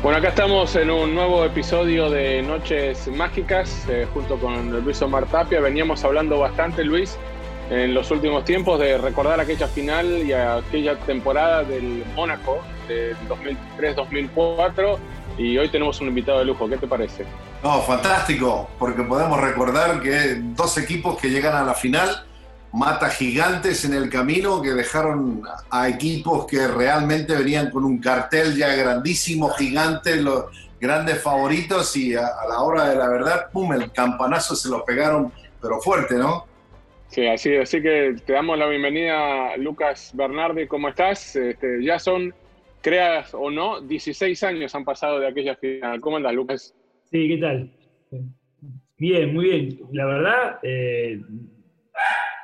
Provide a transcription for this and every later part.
Bueno, acá estamos en un nuevo episodio de Noches Mágicas eh, junto con Luis Omar Tapia. Veníamos hablando bastante, Luis, en los últimos tiempos de recordar aquella final y aquella temporada del Mónaco de 2003-2004 y hoy tenemos un invitado de lujo. ¿Qué te parece? No, fantástico, porque podemos recordar que dos equipos que llegan a la final mata gigantes en el camino que dejaron a equipos que realmente venían con un cartel ya grandísimo, gigante, los grandes favoritos y a, la hora de la verdad, pum, el campanazo se lo pegaron, pero fuerte, ¿no? Sí, así, así que te damos la bienvenida, Lucas Bernardi, ¿cómo estás? Este, ya son, creas o no, 16 años han pasado de aquella final. ¿Cómo andas, Lucas? Sí, ¿qué tal? Bien, muy bien. La verdad, eh,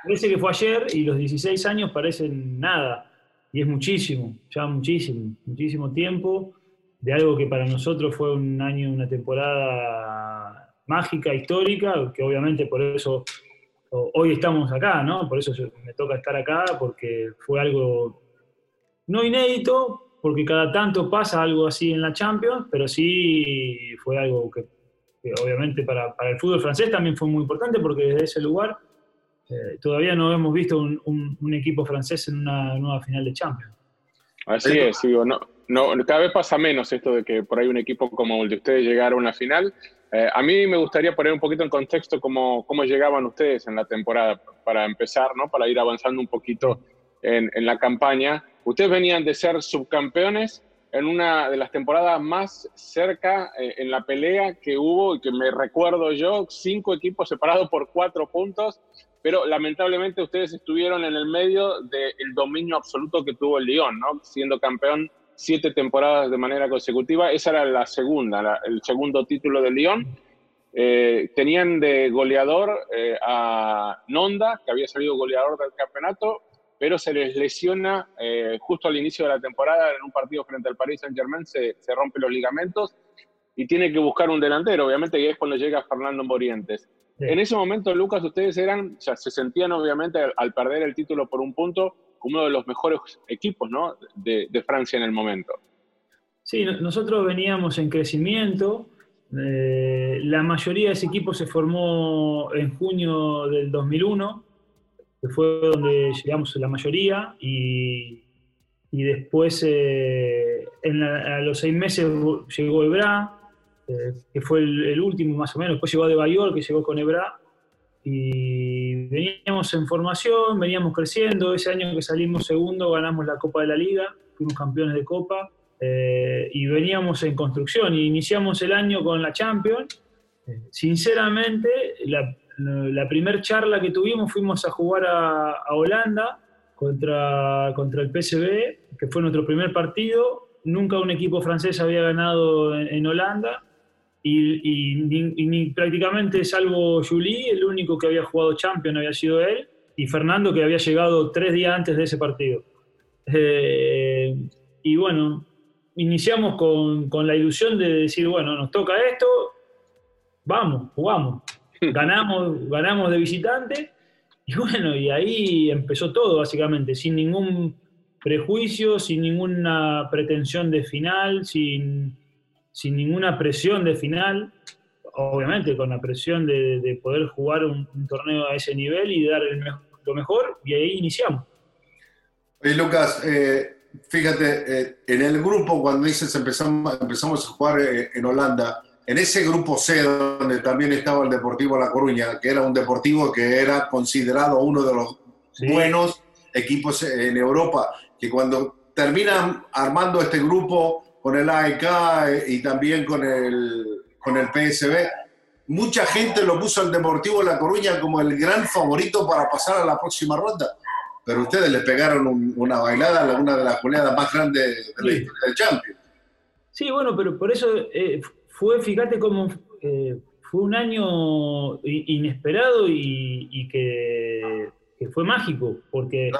Parece que fue ayer y los 16 años parecen nada. Y es muchísimo, ya muchísimo, muchísimo tiempo de algo que para nosotros fue un año, una temporada mágica, histórica, que obviamente por eso hoy estamos acá, ¿no? Por eso me toca estar acá, porque fue algo no inédito, porque cada tanto pasa algo así en la Champions, pero sí fue algo que, obviamente para, para, el fútbol francés también fue muy importante, porque desde ese lugar eh, todavía no hemos visto un, equipo francés en una nueva final de Champions. Así es, digo, no, no, cada vez pasa menos esto de que por ahí un equipo como el de ustedes llegara a una final. Eh, a mí me gustaría poner un poquito en contexto cómo, cómo llegaban ustedes en la temporada, para empezar, ¿no? para ir avanzando un poquito en, en la campaña. Ustedes venían de ser subcampeones en una de las temporadas más cerca eh, en la pelea que hubo y que me recuerdo yo, cinco equipos separados por cuatro puntos, pero lamentablemente ustedes estuvieron en el medio del dominio absoluto que tuvo el Lyon, ¿no? Siendo campeón siete temporadas de manera consecutiva. Esa era la segunda, el segundo título del Lyon. Eh, tenían de goleador eh, a Nonda, que había salido goleador del campeonato, pero se les lesiona eh, justo al inicio de la temporada en un partido frente al Paris Saint-Germain, se, se rompen los ligamentos y tiene que buscar un delantero, obviamente, y es cuando llega Fernando Morientes. En ese momento, Lucas, ustedes eran, ya se sentían obviamente al, perder el título por un punto como uno de los mejores equipos ¿no? de, Francia en el momento. Sí, nosotros veníamos en crecimiento. Eh, la mayoría de ese equipo se formó en junio del 2001, que fue donde llegamos la mayoría, y, y después eh, a los seis meses llegó Ebra, que fue el, último más o menos. Después llegó de Bayor, que llegó con Ebra. Y veníamos en formación, veníamos creciendo. Ese año que salimos segundo ganamos la Copa de la Liga, fuimos campeones de Copa. Eh, y veníamos en construcción y iniciamos el año con la Champions. Sinceramente, la primera charla que tuvimos fuimos a jugar a, Holanda contra, contra el PSV, que fue nuestro primer partido. Nunca un equipo francés había ganado en, Holanda. Y, prácticamente, salvo Julie, el único que había jugado Champions había sido él, y Fernando, que había llegado tres días antes de ese partido. Eh, y bueno, iniciamos con, con, la ilusión de decir, bueno, nos toca esto, vamos, jugamos. Ganamos, ganamos de visitante y bueno, y ahí empezó todo básicamente, sin ningún prejuicio, sin ninguna pretensión de final, sin, sin ninguna presión de final, obviamente con la presión de, poder jugar un, torneo a ese nivel y dar lo mejor, y ahí iniciamos. Oye, Lucas, eh, fíjate, eh, en el grupo cuando dices empezamos, empezamos a jugar eh, en Holanda, en ese grupo C donde también estaba el Deportivo La Coruña, que era un deportivo que era considerado uno de los buenos equipos en Europa, que cuando terminan armando este grupo con el AEK y también con el, con el PSB, mucha gente lo puso al Deportivo La Coruña como el gran favorito para pasar a la próxima ronda. Pero ustedes le pegaron una bailada, una de las goleadas más grandes de la historia del Champions. Sí, bueno, pero por eso eh, fue, fíjate cómo eh, fue un año inesperado y, que, fue mágico, porque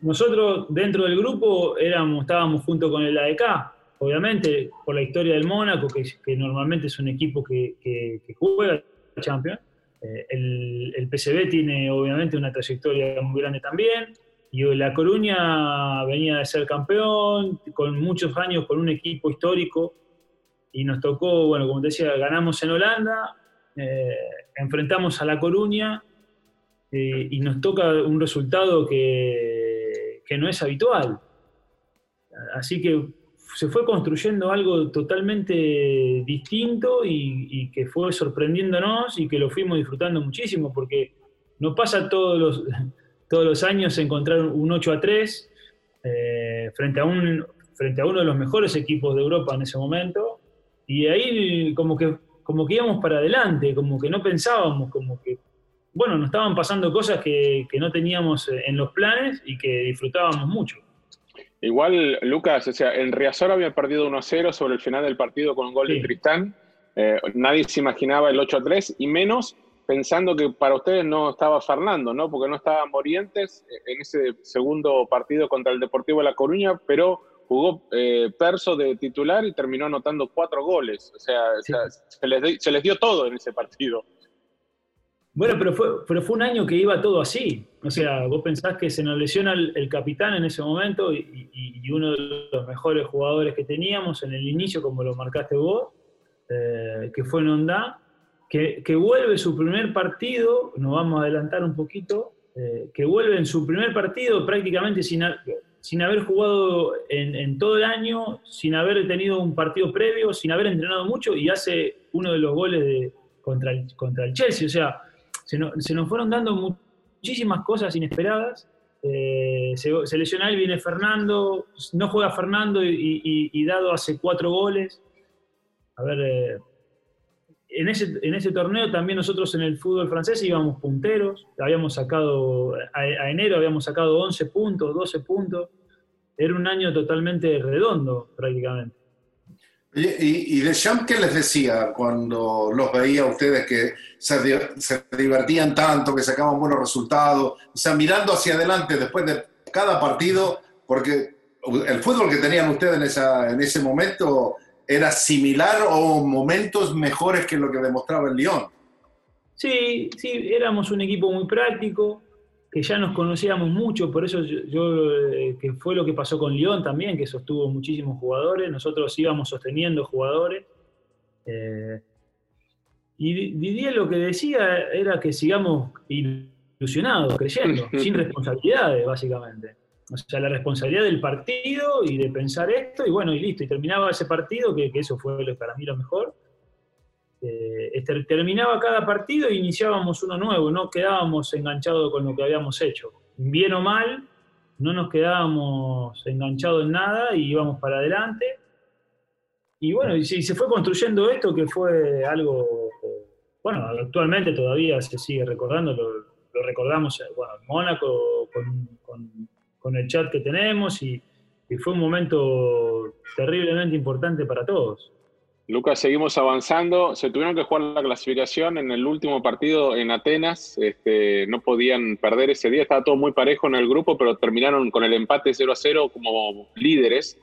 nosotros dentro del grupo éramos, estábamos junto con el AEK, obviamente por la historia del Mónaco, que, normalmente es un equipo que, juega Champions. Eh, el, el tiene obviamente una trayectoria muy grande también. Y La Coruña venía de ser campeón, con muchos años con un equipo histórico y nos tocó, bueno, como te decía, ganamos en Holanda, eh, enfrentamos a La Coruña eh, y nos toca un resultado que, que, no es habitual. Así que se fue construyendo algo totalmente distinto y, que fue sorprendiéndonos y que lo fuimos disfrutando muchísimo porque no pasa todos los, todos los años encontrar un 8 a 3 eh, frente, a un, frente a uno de los mejores equipos de Europa en ese momento y ahí como que, como que íbamos para adelante, como que no pensábamos, como que, bueno, nos estaban pasando cosas que, no teníamos en los planes y que disfrutábamos mucho. Igual, Lucas, o sea, en Riazor había perdido 1-0 sobre el final del partido con un gol de Tristán. Eh, nadie se imaginaba el 8-3 y menos pensando que para ustedes no estaba Fernando, ¿no? Porque no estaba Morientes en ese segundo partido contra el Deportivo de La Coruña, pero jugó eh, Perso de titular y terminó anotando cuatro goles. O sea, se, les dio, todo en ese partido. Bueno, pero fue, pero fue un año que iba todo así. O sea, vos pensás que se nos lesiona el, capitán en ese momento y, uno de los mejores jugadores que teníamos en el inicio, como lo marcaste vos, eh, que fue Nondá, que, que, vuelve su primer partido, nos vamos a adelantar un poquito, eh, que vuelve en su primer partido prácticamente sin, sin haber jugado en, todo el año, sin haber tenido un partido previo, sin haber entrenado mucho y hace uno de los goles de, contra, el, contra el Chelsea. O sea, se, nos fueron dando muchísimas cosas inesperadas. Eh, se, lesiona él, viene Fernando, no juega Fernando y, Dado hace cuatro goles. A ver, eh, en ese, en ese torneo también nosotros en el fútbol francés íbamos punteros, habíamos sacado, a, enero habíamos sacado 11 puntos, 12 puntos, era un año totalmente redondo prácticamente. ¿Y, y Deschamps qué les decía cuando los veía ustedes que se, divertían tanto, que sacaban buenos resultados? O sea, mirando hacia adelante después de cada partido, porque el fútbol que tenían ustedes en, en ese momento era similar o momentos mejores que lo que demostraba el Lyon. Sí, sí, éramos un equipo muy práctico, que ya nos conocíamos mucho, por eso yo, eh, que fue lo que pasó con Lyon también, que sostuvo muchísimos jugadores, nosotros íbamos sosteniendo jugadores. Eh, y Didier lo que decía era que sigamos ilusionados, creyendo, sin responsabilidades, básicamente. O sea, la responsabilidad del partido y de pensar esto, y bueno, y listo, y terminaba ese partido, que, eso fue para mí lo mejor. Eh, este, terminaba cada partido e iniciábamos uno nuevo, no quedábamos enganchados con lo que habíamos hecho. Bien o mal, no nos quedábamos enganchados en nada y íbamos para adelante. Y bueno, y se fue construyendo esto que fue algo bueno, actualmente todavía se sigue recordando, lo, recordamos, eh, bueno, en Mónaco con, el chat que tenemos y, y fue un momento terriblemente importante para todos. Lucas, seguimos avanzando. Se tuvieron que jugar la clasificación en el último partido en Atenas. Este, no podían perder ese día. Estaba todo muy parejo en el grupo, pero terminaron con el empate 0 a 0 como líderes.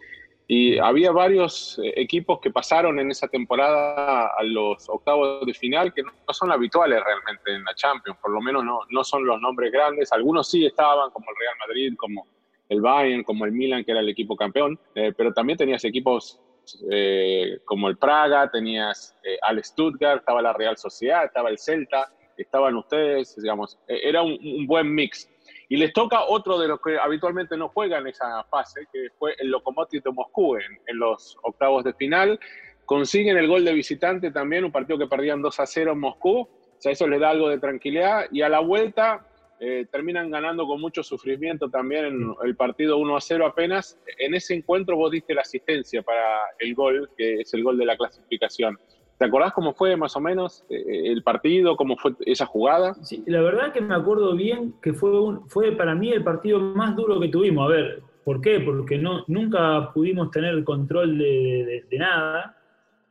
Y había varios eh, equipos que pasaron en esa temporada a los octavos de final que no son habituales realmente en la Champions. Por lo menos no, no son los nombres grandes. Algunos sí estaban, como el Real Madrid, como el Bayern, como el Milan, que era el equipo campeón. Eh, pero también tenías equipos eh, como el Praga, tenías eh, al Stuttgart, estaba la Real Sociedad, estaba el Celta, estaban ustedes, digamos, eh, era un, buen mix. Y les toca otro de los que habitualmente no juegan esa fase, que fue el Lokomotiv de Moscú en, los octavos de final. Consiguen el gol de visitante también, un partido que perdían 2 a 0 en Moscú. O sea, eso les da algo de tranquilidad. Y a la vuelta eh, terminan ganando con mucho sufrimiento también en el partido 1 a 0 apenas. En ese encuentro vos diste la asistencia para el gol, que es el gol de la clasificación. ¿Te acordás cómo fue más o menos eh, el partido, cómo fue esa jugada? Sí, la verdad que me acuerdo bien que fue, fue para mí el partido más duro que tuvimos. A ver, ¿por qué? Porque no, nunca pudimos tener control de, nada.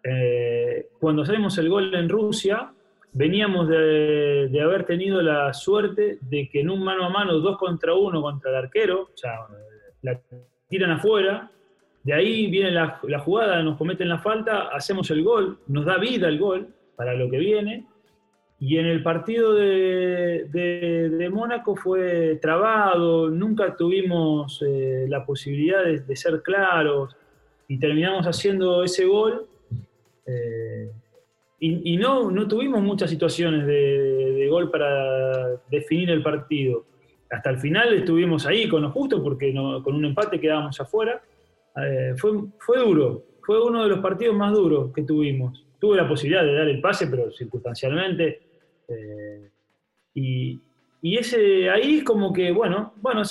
Eh, cuando hacemos el gol en Rusia, veníamos de, haber tenido la suerte de que en un mano a mano, dos contra uno contra el arquero, o sea, la tiran afuera, de ahí viene la, jugada, nos cometen la falta, hacemos el gol, nos da vida el gol para lo que viene, y en el partido de, Mónaco fue trabado, nunca tuvimos eh, la posibilidad de, ser claros, y terminamos haciendo ese gol. Eh, y, no, no tuvimos muchas situaciones de, gol para definir el partido. Hasta el final estuvimos ahí con lo justo porque con un empate quedábamos afuera. Eh, fue, fue duro, fue uno de los partidos más duros que tuvimos. Tuve la posibilidad de dar el pase, pero circunstancialmente. Eh, y, y, ese ahí es como que, bueno, bueno,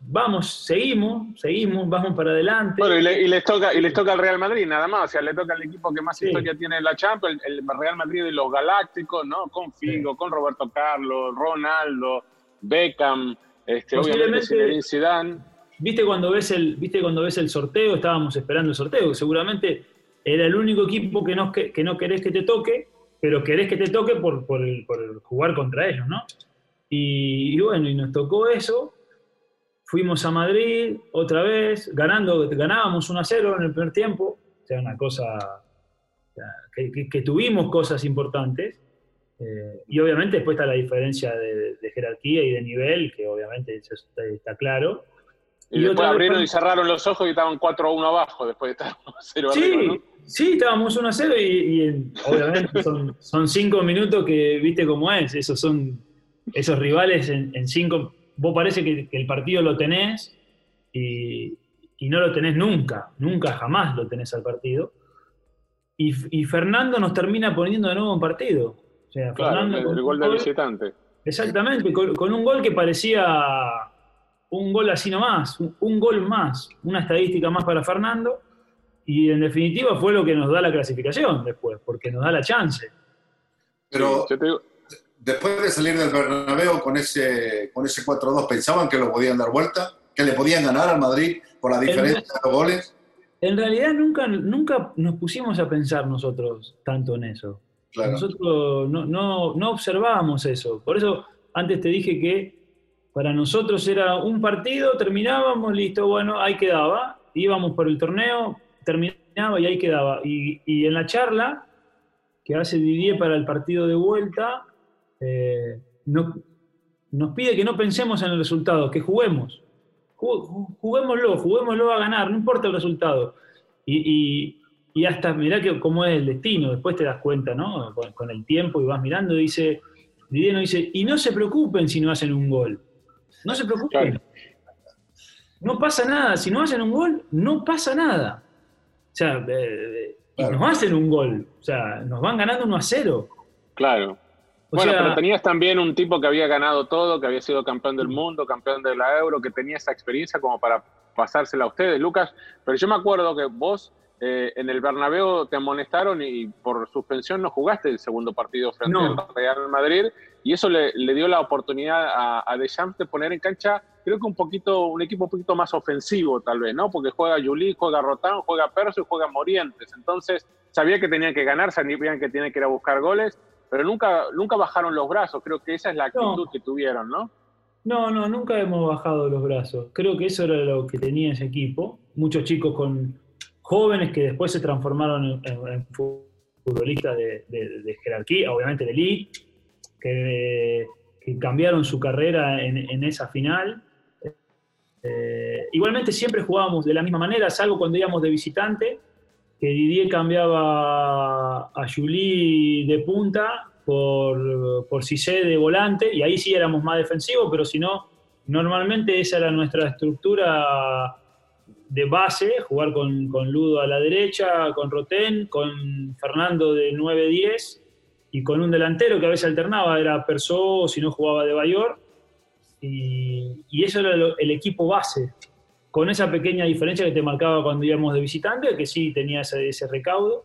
vamos, seguimos, seguimos, vamos para adelante. Bueno, y, les toca, y les toca al Real Madrid, nada más, o sea, le toca al equipo que más historia tiene en la Champions, el, Real Madrid de los Galácticos, ¿no? Con Figo, con Roberto Carlos, Ronaldo, Beckham, este, obviamente Zidane. ¿Viste cuando, ves el, ¿Viste cuando ves el sorteo? Estábamos esperando el sorteo, seguramente era el único equipo que no, que, no querés que te toque, pero querés que te toque por, por, el, por jugar contra ellos, ¿no? y bueno, y nos tocó eso, Fuimos a Madrid otra vez, ganando, ganábamos 1 a 0 en el primer tiempo, o sea, una cosa que, tuvimos cosas importantes. Eh, y obviamente después está la diferencia de, jerarquía y de nivel, que obviamente eso está, claro. Y, después abrieron y cerraron los ojos y estaban 4 a 1 abajo después de estar 1 a 0 sí, Sí, estábamos 1 a 0 y, obviamente son 5 minutos que viste cómo es. Esos son esos rivales en 5 vos parece que, el partido lo tenés y, no lo tenés nunca, nunca jamás lo tenés al partido. Y, Fernando nos termina poniendo de nuevo en partido. O sea, Fernando el, gol de visitante. Exactamente, con, un gol que parecía un gol así nomás, un, gol más, una estadística más para Fernando. Y en definitiva fue lo que nos da la clasificación después, porque nos da la chance. Pero, después de salir del Bernabéu con ese, con ese 4-2, ¿pensaban que lo podían dar vuelta? ¿Que le podían ganar al Madrid por la diferencia de los goles? En realidad nunca, nunca nos pusimos a pensar nosotros tanto en eso. Nosotros no, no, no observábamos eso. Por eso antes te dije que para nosotros era un partido, terminábamos, listo, bueno, ahí quedaba. Íbamos por el torneo, terminaba y ahí quedaba. Y, y en la charla que hace Didier para el partido de vuelta, eh, no, nos pide que no pensemos en el resultado, que juguemos. Juguémoslo, juguémoslo a ganar, no importa el resultado. Y, hasta mirá que, cómo es el destino, después te das cuenta, ¿no? Con, el tiempo y vas mirando, dice, Didier dice, y no se preocupen si no hacen un gol. No se preocupen. No pasa nada, si no hacen un gol, no pasa nada. O sea, eh, y nos hacen un gol, o sea, nos van ganando 1 a 0. Claro bueno, pero tenías también un tipo que había ganado todo, que había sido campeón del mundo, campeón de la Euro, que tenía esa experiencia como para pasársela a ustedes, Lucas. Pero yo me acuerdo que vos eh, en el Bernabéu te amonestaron y por suspensión no jugaste el segundo partido frente al Real Madrid y eso le, dio la oportunidad a, a, Deschamps de poner en cancha, creo que un poquito, un equipo un poquito más ofensivo tal vez, ¿no? Porque juega Juli, juega Rotán, juega Perso y juega Morientes. Entonces sabía que tenían que ganar, sabían que tenían que ir a buscar goles, pero nunca, nunca bajaron los brazos. Creo que esa es la actitud que tuvieron, ¿no? No, no, nunca hemos bajado los brazos. Creo que eso era lo que tenía ese equipo. Muchos chicos con jóvenes que después se transformaron en, futbolistas de, jerarquía, obviamente de elite, que, cambiaron su carrera en, esa final. Eh, igualmente siempre jugábamos de la misma manera, salvo cuando íbamos de visitante, que Didier cambiaba a Juli de punta por, por Cissé de volante, y ahí sí éramos más defensivos, pero si no, normalmente esa era nuestra estructura de base, jugar con, con Ludo a la derecha, con Rotén, con Fernando de 9-10 y con un delantero que a veces alternaba, era Perso o si no jugaba de Bayor. Y, y eso era el equipo base, con esa pequeña diferencia que te marcaba cuando íbamos de visitante, que sí tenía ese, ese recaudo.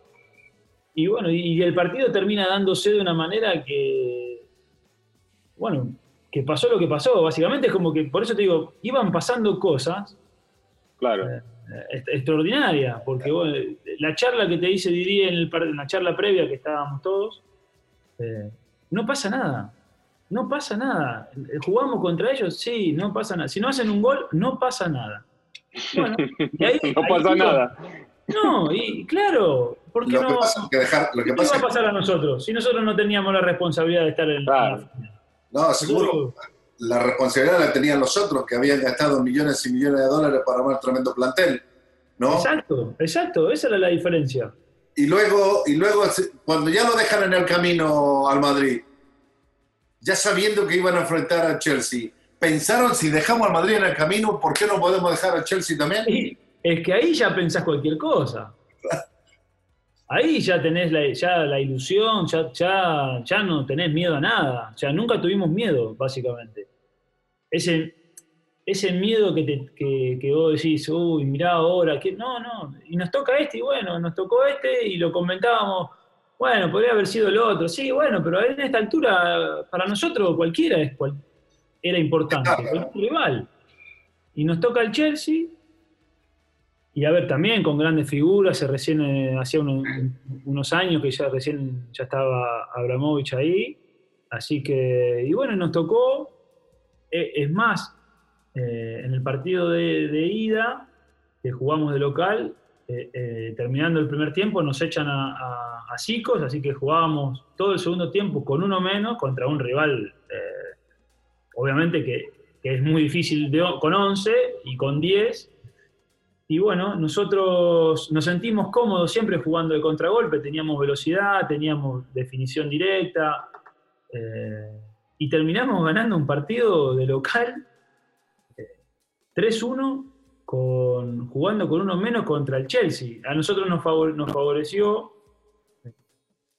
Y bueno, y, el partido termina dándose de una manera que, bueno, que pasó lo que pasó. Básicamente es como que, por eso te digo, iban pasando cosas Claro. Eh, extraordinaria, porque la charla que te dice Didi en, el, en la charla previa que estábamos todos, eh, no pasa nada. No pasa nada. ¿Jugamos contra ellos? Sí, no pasa nada. Si no hacen un gol, no pasa nada. Bueno, no pasa nada. No, y claro, ¿por qué no? que dejar, lo que ¿Qué va a pasar a nosotros si nosotros no teníamos la responsabilidad de estar en, la final? No, seguro la responsabilidad la tenían los otros, que habían gastado millones y millones de dólares para armar tremendo plantel. ¿no? Exacto, exacto, esa era la diferencia. Y luego, y luego, cuando ya lo dejan en el camino al Madrid, ya sabiendo que iban a enfrentar a Chelsea, ¿pensaron si dejamos al Madrid en el camino, por qué no podemos dejar a Chelsea también? es que ahí ya pensás cualquier cosa. Ahí ya tenés la, ya la ilusión, ya, ya, ya no tenés miedo a nada. Ya nunca tuvimos miedo, básicamente ese, ese miedo que, vos decís, uy, mirá ahora, que no, no, y nos toca este, y bueno, nos tocó este, y lo comentábamos, bueno, podría haber sido el otro, sí, bueno, pero en esta altura, para nosotros cualquiera es era importante, cualquier rival. Y nos toca el Chelsea, y a ver, también con grandes figuras, se recién, eh, hacía unos, años que ya recién ya estaba Abramovich ahí, así que, y bueno, nos tocó, eh, es más, eh, en el partido de, ida, que jugamos de local, eh, terminando el primer tiempo, nos echan a, a, así que jugábamos todo el segundo tiempo con uno menos contra un rival, obviamente que, es muy difícil con 11 y con 10. Y bueno, nosotros nos sentimos cómodos siempre jugando de contragolpe, teníamos velocidad, teníamos definición directa y terminamos ganando un partido de local 3-1 con, jugando con uno menos contra el Chelsea. A nosotros nos, nos favoreció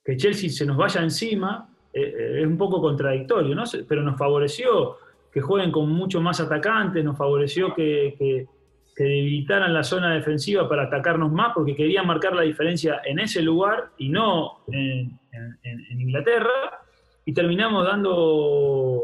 que Chelsea se nos vaya encima, eh, eh, es un poco contradictorio, ¿no? pero nos favoreció que jueguen con mucho más atacantes, nos favoreció que, debilitaran la zona defensiva para atacarnos más, porque querían marcar la diferencia en ese lugar y no en Inglaterra y terminamos dando,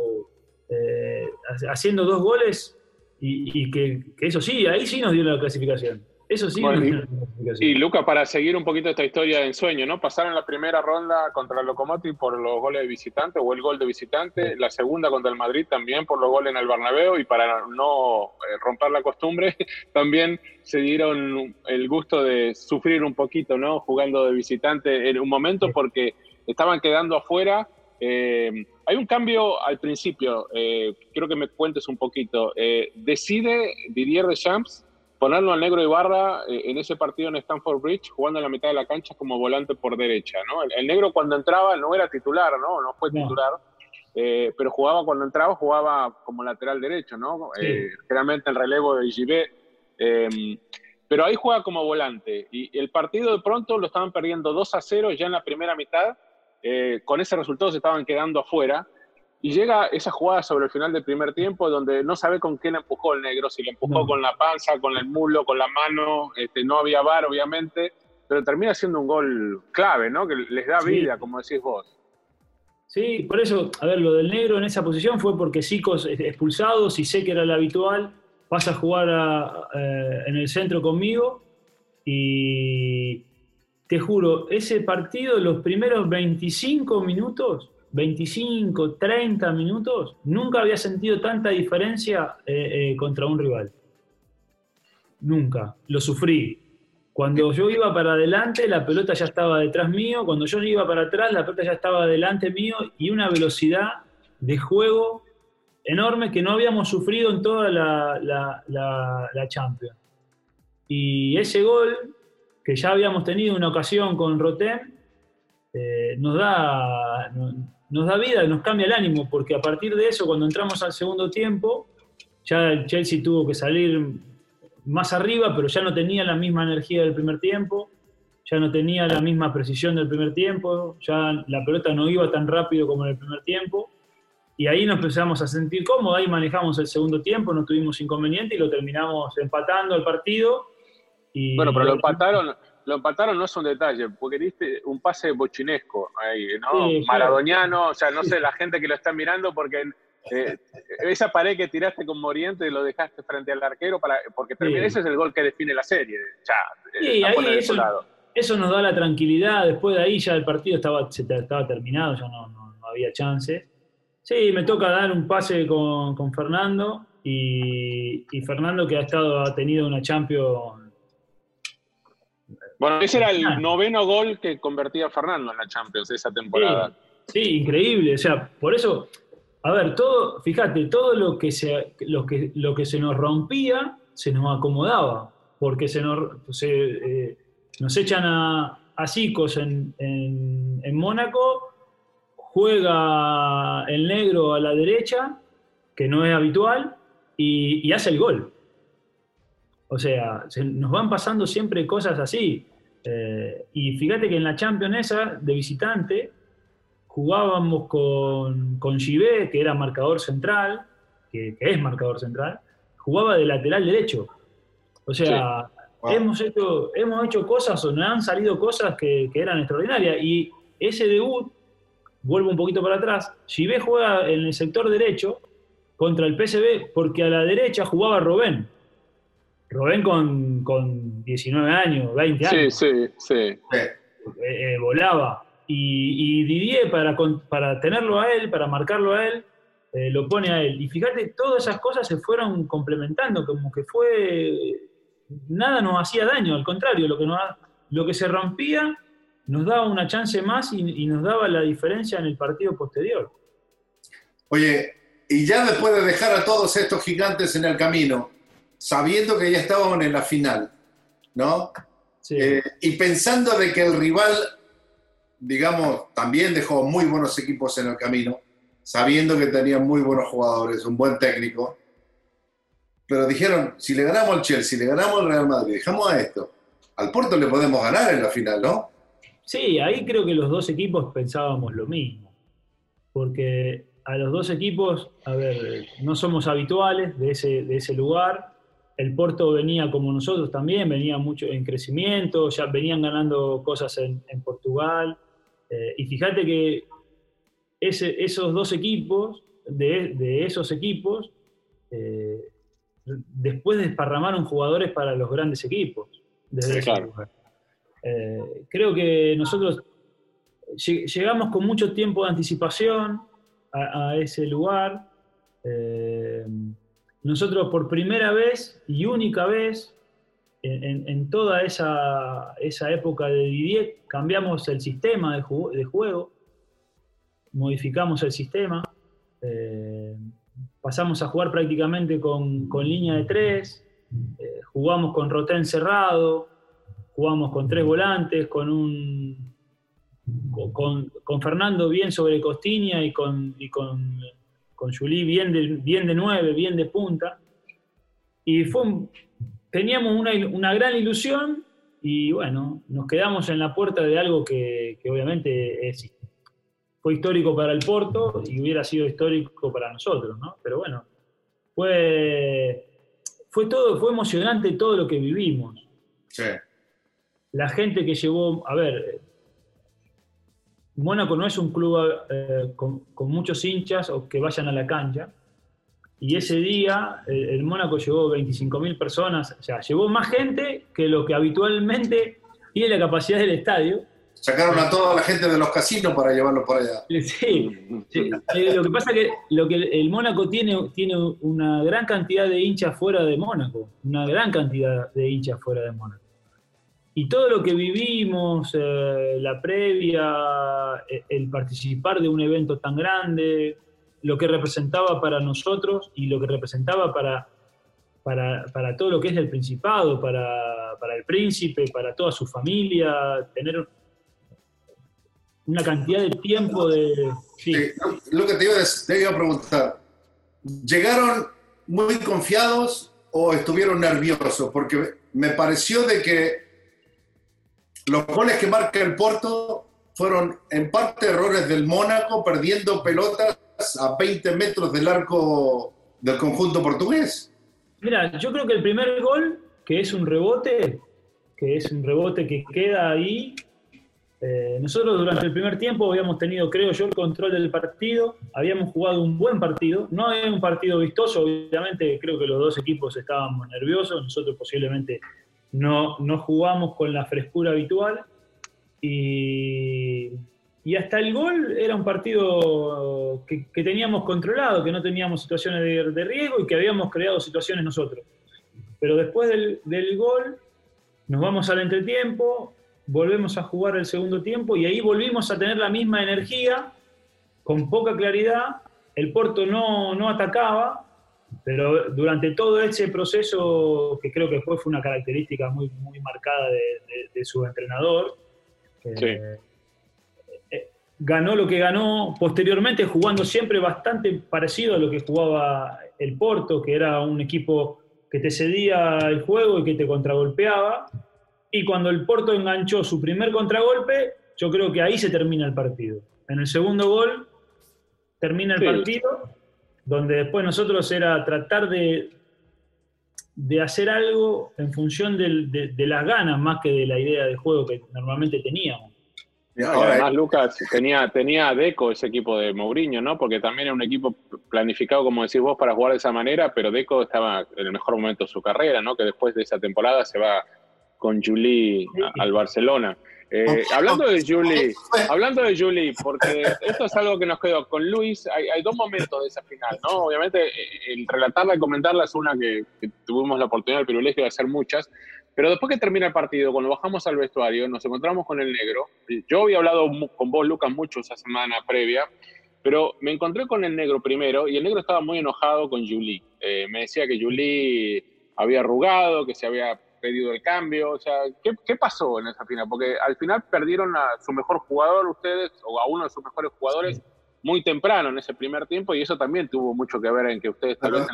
eh, haciendo dos goles y, que, eso sí, ahí sí nos dio la clasificación. Eso sí. la clasificación. Y Luca, para seguir un poquito esta historia de ensueño, ¿no? Pasaron la primera ronda contra el Lokomotiv por los goles de visitante o el gol de visitante, la segunda contra el Madrid también por los goles en el Bernabéu y para no eh, romper la costumbre, también se dieron el gusto de sufrir un poquito, ¿no? Jugando de visitante en un momento porque estaban quedando afuera eh, hay un cambio al principio, eh, quiero que me cuentes un poquito. Eh, decide Didier Deschamps ponerlo al negro Ibarra en ese partido en Stanford Bridge, jugando en la mitad de la cancha como volante por derecha. ¿no? El, negro cuando entraba no era titular, no, no fue titular, pero jugaba cuando entraba, jugaba como lateral derecho, ¿no? generalmente el relevo de IGB. pero ahí juega como volante. Y el partido de pronto lo estaban perdiendo 2 a 0 ya en la primera mitad eh, con ese resultado se estaban quedando afuera. Y llega esa jugada sobre el final del primer tiempo donde no sabe con quién empujó el negro, si le empujó con la panza, con el mulo, con la mano, este, no había bar obviamente, pero termina siendo un gol clave, ¿no? Que les da vida, como decís vos. Sí, por eso, a ver, lo del negro en esa posición fue porque Zico expulsado, si sé que era el habitual, pasa a jugar eh, en el centro conmigo y te juro, ese partido, los primeros 25 minutos, 25, 30 minutos, nunca había sentido tanta diferencia eh, eh, contra un rival. Nunca, lo sufrí. Cuando yo iba para adelante, la pelota ya estaba detrás mío. Cuando yo iba para atrás, la pelota ya estaba delante mío y una velocidad de juego enorme que no habíamos sufrido en toda la, Champions. Y ese gol, que ya habíamos tenido una ocasión con Rotem, eh, nos, da, nos da vida, nos cambia el ánimo, porque a partir de eso, cuando entramos al segundo tiempo, ya el Chelsea tuvo que salir más arriba, pero ya no tenía la misma energía del primer tiempo, ya no tenía la misma precisión del primer tiempo, ya la pelota no iba tan rápido como en el primer tiempo. Y ahí nos empezamos a sentir cómodos, ahí manejamos el segundo tiempo, no tuvimos inconveniente y lo terminamos empatando el partido. Y bueno, pero lo empataron, lo empataron no es un detalle, porque diste un pase bochinesco ahí, ¿no? Maradoniano, o sea, no sé, la gente que lo está mirando, porque eh, esa pared que tiraste con Moriente lo dejaste frente al arquero para, porque ese es el gol que define la serie. sí, ahí eso, eso, nos da la tranquilidad. Después de ahí ya el partido estaba, estaba terminado, ya no, no, había chance. Sí, me toca dar un pase con, con Fernando y, y, Fernando que ha estado ha tenido una Champions. Bueno, ese era el noveno gol que convertía Fernando en la Champions esa temporada. sí increíble. O sea, por eso a ver, todo, fíjate, todo lo que se, lo que, lo que se nos rompía se nos acomodaba, porque se nos, eh, nos echan a, a Cicos en, en, Mónaco, juega el negro a la derecha, que no es habitual, y, hace el gol. O sea, nos van pasando siempre cosas así. Eh, y fíjate que en la Champions esa, de visitante, jugábamos con, con que era marcador central, que, es marcador central, jugaba de lateral derecho. O sea, hemos, hecho, hemos hecho cosas o nos han salido cosas que, eran extraordinarias. Y ese debut, vuelvo un poquito para atrás, Givé juega en el sector derecho contra el PSB porque a la derecha jugaba Robén. Robén con, con 19 años, 20 años. Sí, sí, sí. Eh, eh, volaba. Y, Didier, para, para tenerlo a él, para marcarlo a él, eh, lo pone a él. Y fíjate, todas esas cosas se fueron complementando, como que fue. Nada nos hacía daño, al contrario, lo que, nos, lo que se rompía nos daba una chance más y, nos daba la diferencia en el partido posterior. Oye, y ya después de dejar a todos estos gigantes en el camino, sabiendo que ya estábamos en la final, ¿no? Sí. Eh, y pensando de que el rival digamos, también dejó muy buenos equipos en el camino, sabiendo que tenía muy buenos jugadores, un buen técnico. Pero dijeron, si le ganamos al Chelsea, si le ganamos al Real Madrid, dejamos a esto. Al Porto le podemos ganar en la final, ¿no? Sí, ahí creo que los dos equipos pensábamos lo mismo. Porque a los dos equipos, a ver, no somos habituales de ese, de ese lugar. El Porto venía como nosotros también, venía mucho en crecimiento, ya venían ganando cosas en, en Portugal. Eh, y fíjate que esos dos equipos, de, esos equipos, eh, después desparramaron jugadores para los grandes equipos. Eh, creo que nosotros llegamos con mucho tiempo de anticipación a, ese lugar. Nosotros por primera vez y única vez en, toda esa, época de Didier cambiamos el sistema de, juego, modificamos el sistema, eh, pasamos a jugar prácticamente con, línea de tres, eh, jugamos con Rotén cerrado, jugamos con tres volantes, con un con, Fernando bien sobre Costiña con, y con, con Juli bien de, bien de nueve, bien de punta. Y fue un, teníamos una, gran ilusión y bueno, nos quedamos en la puerta de algo que, obviamente es, fue histórico para el Porto y hubiera sido histórico para nosotros, ¿no? Pero bueno, fue, fue todo, fue emocionante todo lo que vivimos. Sí. la gente que llevó, a ver, Mónaco no es un club eh, con, muchos hinchas o que vayan a la cancha. Y ese día el Mónaco llevó 25.000 personas, o sea, llevó más gente que lo que habitualmente tiene la capacidad del estadio. Sacaron a toda la gente de los casinos para llevarlo por allá. Sí, eh, lo que pasa es que, lo que el Mónaco tiene, tiene una gran cantidad de hinchas fuera de Mónaco, una gran cantidad de hinchas fuera de Mónaco. Y todo lo que vivimos, eh, la previa, eh, el participar de un evento tan grande, lo que representaba para nosotros y lo que representaba para, para, todo lo que es el Principado, para, el príncipe, para toda su familia, tener una cantidad de tiempo de... Sí. lo que te iba, te iba a preguntar, ¿llegaron muy confiados o estuvieron nerviosos? Porque me pareció de que los goles que marca el Porto fueron en parte errores del Mónaco, perdiendo pelotas a 20 metros del arco del conjunto portugués. Mira, yo creo que el primer gol, que es un rebote, que es un rebote que queda ahí, eh, nosotros durante el primer tiempo habíamos tenido, creo yo, el control del partido, habíamos jugado un buen partido, no es un partido vistoso, obviamente creo que los dos equipos estábamos nerviosos, nosotros posiblemente no, no jugamos con la frescura habitual y, hasta el gol era un partido que, teníamos controlado, que no teníamos situaciones de, riesgo y que habíamos creado situaciones nosotros. Pero después del, del gol nos vamos al entretiempo, volvemos a jugar el segundo tiempo y ahí volvimos a tener la misma energía, con poca claridad, el Porto no, no atacaba pero durante todo ese proceso, que creo que fue, fue una característica muy, muy marcada de, su entrenador, eh, eh, ganó lo que ganó posteriormente, jugando siempre bastante parecido a lo que jugaba el Porto, que era un equipo que te cedía el juego y que te contragolpeaba. Y cuando el Porto enganchó su primer contragolpe, yo creo que ahí se termina el partido. En el segundo gol termina el partido donde después nosotros era tratar de, de hacer algo en función de, las ganas más que de la idea de juego que normalmente teníamos. además, Lucas, tenía, tenía Deco ese equipo de Mourinho, ¿no? Porque también era un equipo planificado, como decís vos, para jugar de esa manera, pero Deco estaba en el mejor momento de su carrera, ¿no? Que después de esa temporada se va con Juli al Barcelona. Eh, hablando de Julie, hablando de Julie, porque esto es algo que nos quedó con Luis, hay, dos momentos de esa final, ¿no? Obviamente, eh, el relatarla y comentarla es una que, tuvimos la oportunidad, el privilegio de hacer muchas, pero después que termina el partido, cuando bajamos al vestuario, nos encontramos con el negro. Yo había hablado con vos, Lucas, mucho esa semana previa, pero me encontré con el negro primero y el negro estaba muy enojado con Julie. Eh, me decía que Julie había arrugado, que se había pedido el cambio? O sea, ¿qué, pasó en esa final? Porque al final perdieron a su mejor jugador ustedes, o a uno de sus mejores jugadores, muy temprano en ese primer tiempo, y eso también tuvo mucho que ver en que ustedes tal vez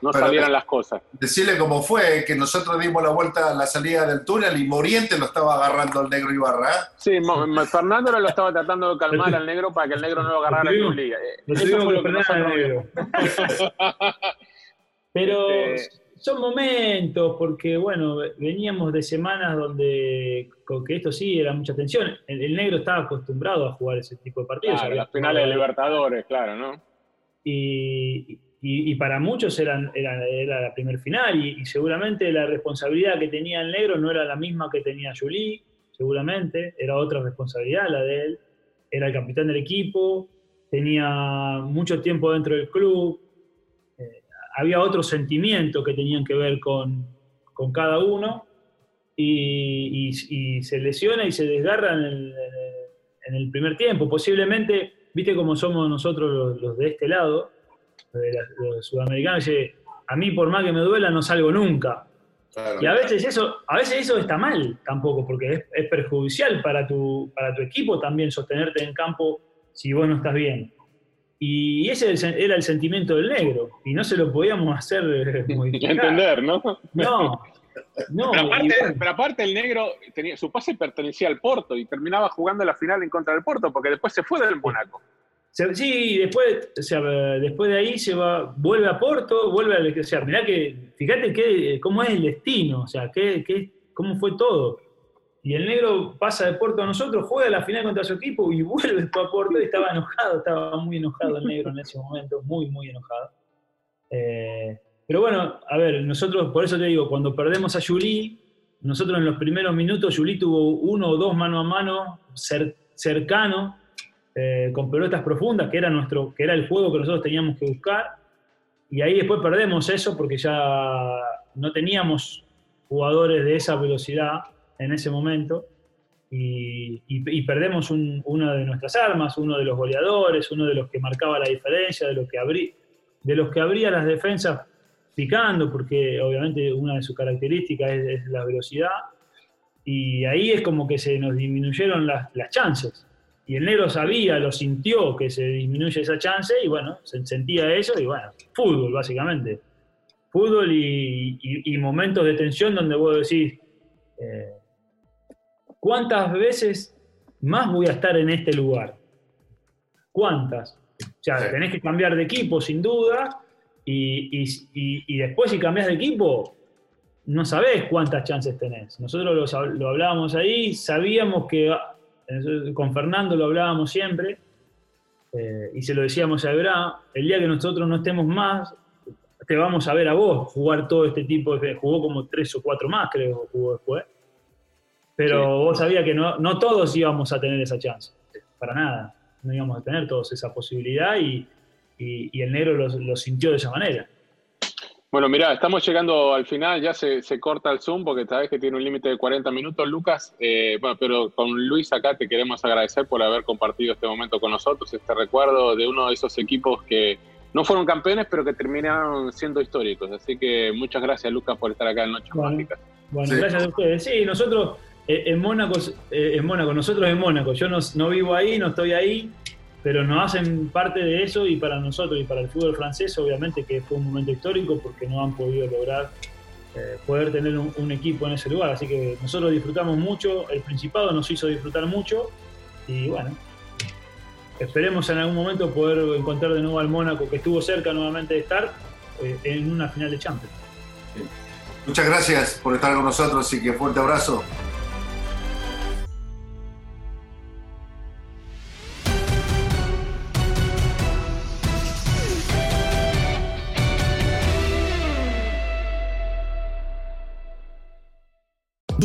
no salieran las cosas. Decirle cómo fue, que nosotros dimos la vuelta a la salida del túnel y Moriente lo estaba agarrando al negro Ibarra. ¿eh? Sí, Fernando lo estaba tratando de calmar al negro para que el negro no lo agarrara en liga. Eso fue lo que nosotros Pero este, son momentos, porque bueno, veníamos de semanas donde, con que esto sí era mucha tensión. El, negro estaba acostumbrado a jugar ese tipo de partidos. las finales de Libertadores, claro, ¿no? Y, y, para muchos eran, era, era la primer final, y, seguramente la responsabilidad que tenía el negro no era la misma que tenía Julie, seguramente, era otra responsabilidad la de él. Era el capitán del equipo, tenía mucho tiempo dentro del club, había otro sentimiento que tenían que ver con, cada uno y, se lesiona y se desgarra en el, primer tiempo. Posiblemente, viste cómo somos nosotros los, de este lado, los sudamericanos, a mí por más que me duela no salgo nunca. y a veces eso, a veces eso está mal tampoco, porque es, perjudicial para tu, para tu equipo también sostenerte en campo si vos no estás bien. Y ese era el sentimiento del negro, y no se lo podíamos hacer eh, Entender, ¿no? No. No, pero, aparte, el negro, tenía, su pase pertenecía al Porto y terminaba jugando la final en contra del Porto porque después se fue del Monaco. Sí, después, después de ahí se va, vuelve a Porto, vuelve a. O sea, mirá que, fíjate que, cómo es el destino, o sea, qué, qué, cómo fue todo. Y el negro pasa de Porto a nosotros, juega la final contra su equipo y vuelve después a Porto y estaba enojado, estaba muy enojado el negro en ese momento, muy, muy enojado. Eh, pero bueno, a ver, nosotros, por eso te digo, cuando perdemos a Juli, nosotros en los primeros minutos, Juli tuvo uno o dos mano a mano cercano, eh, con pelotas profundas, que era, nuestro, que era el juego que nosotros teníamos que buscar. Y ahí después perdemos eso porque ya no teníamos jugadores de esa velocidad en ese momento y, perdemos una de nuestras armas, uno de los goleadores, uno de los que marcaba la diferencia, de los que, abrí, de los que abría las defensas picando, porque obviamente una de sus características es, la velocidad, y ahí es como que se nos disminuyeron las, las, chances. Y el negro sabía, lo sintió que se disminuye esa chance, y bueno, se sentía eso, y bueno, fútbol básicamente. Fútbol y, momentos de tensión donde vos decís, eh, ¿cuántas veces más voy a estar en este lugar? ¿Cuántas? O sea, tenés que cambiar de equipo, sin duda, y, después si cambias de equipo, no sabés cuántas chances tenés. Nosotros lo, hablábamos ahí, sabíamos que, con Fernando lo hablábamos siempre, eh, y se lo decíamos a Ebra, el día que nosotros no estemos más, te vamos a ver a vos jugar todo este tipo de... Jugó como tres o cuatro más, creo, jugó después. Pero vos sabías que no, no, todos íbamos a tener esa chance, para nada. No íbamos a tener todos esa posibilidad y, y, el negro lo, sintió de esa manera. Bueno, mira, estamos llegando al final, ya se, se corta el Zoom porque sabes que tiene un límite de 40 minutos, Lucas. Eh, bueno, pero con Luis acá te queremos agradecer por haber compartido este momento con nosotros, este recuerdo de uno de esos equipos que no fueron campeones, pero que terminaron siendo históricos. Así que muchas gracias, Lucas, por estar acá en Noche bueno, Bueno, gracias a ustedes. Sí, nosotros en Mónaco, eh, en Mónaco, nosotros en Mónaco, yo no, vivo ahí, no estoy ahí, pero nos hacen parte de eso y para nosotros y para el fútbol francés, obviamente que fue un momento histórico porque no han podido lograr eh, poder tener un, equipo en ese lugar. Así que nosotros disfrutamos mucho, el Principado nos hizo disfrutar mucho y bueno, esperemos en algún momento poder encontrar de nuevo al Mónaco que estuvo cerca nuevamente de estar en una final de Champions. Muchas gracias por estar con nosotros y que fuerte abrazo.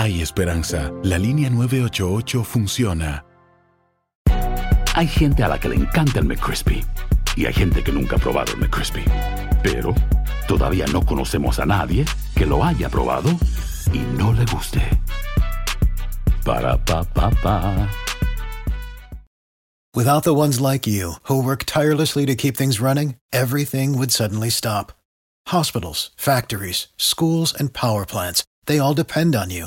Hay esperanza. La línea 988 funciona. Hay gente a la que le encanta el McCrispy y hay gente que nunca ha probado el McCrispy. Pero todavía no conocemos a nadie que lo haya probado y no le guste. Para pa pa pa. Without the ones like you who work tirelessly to keep things running, everything would suddenly stop. Hospitals, factories, schools and power plants, they all depend on you.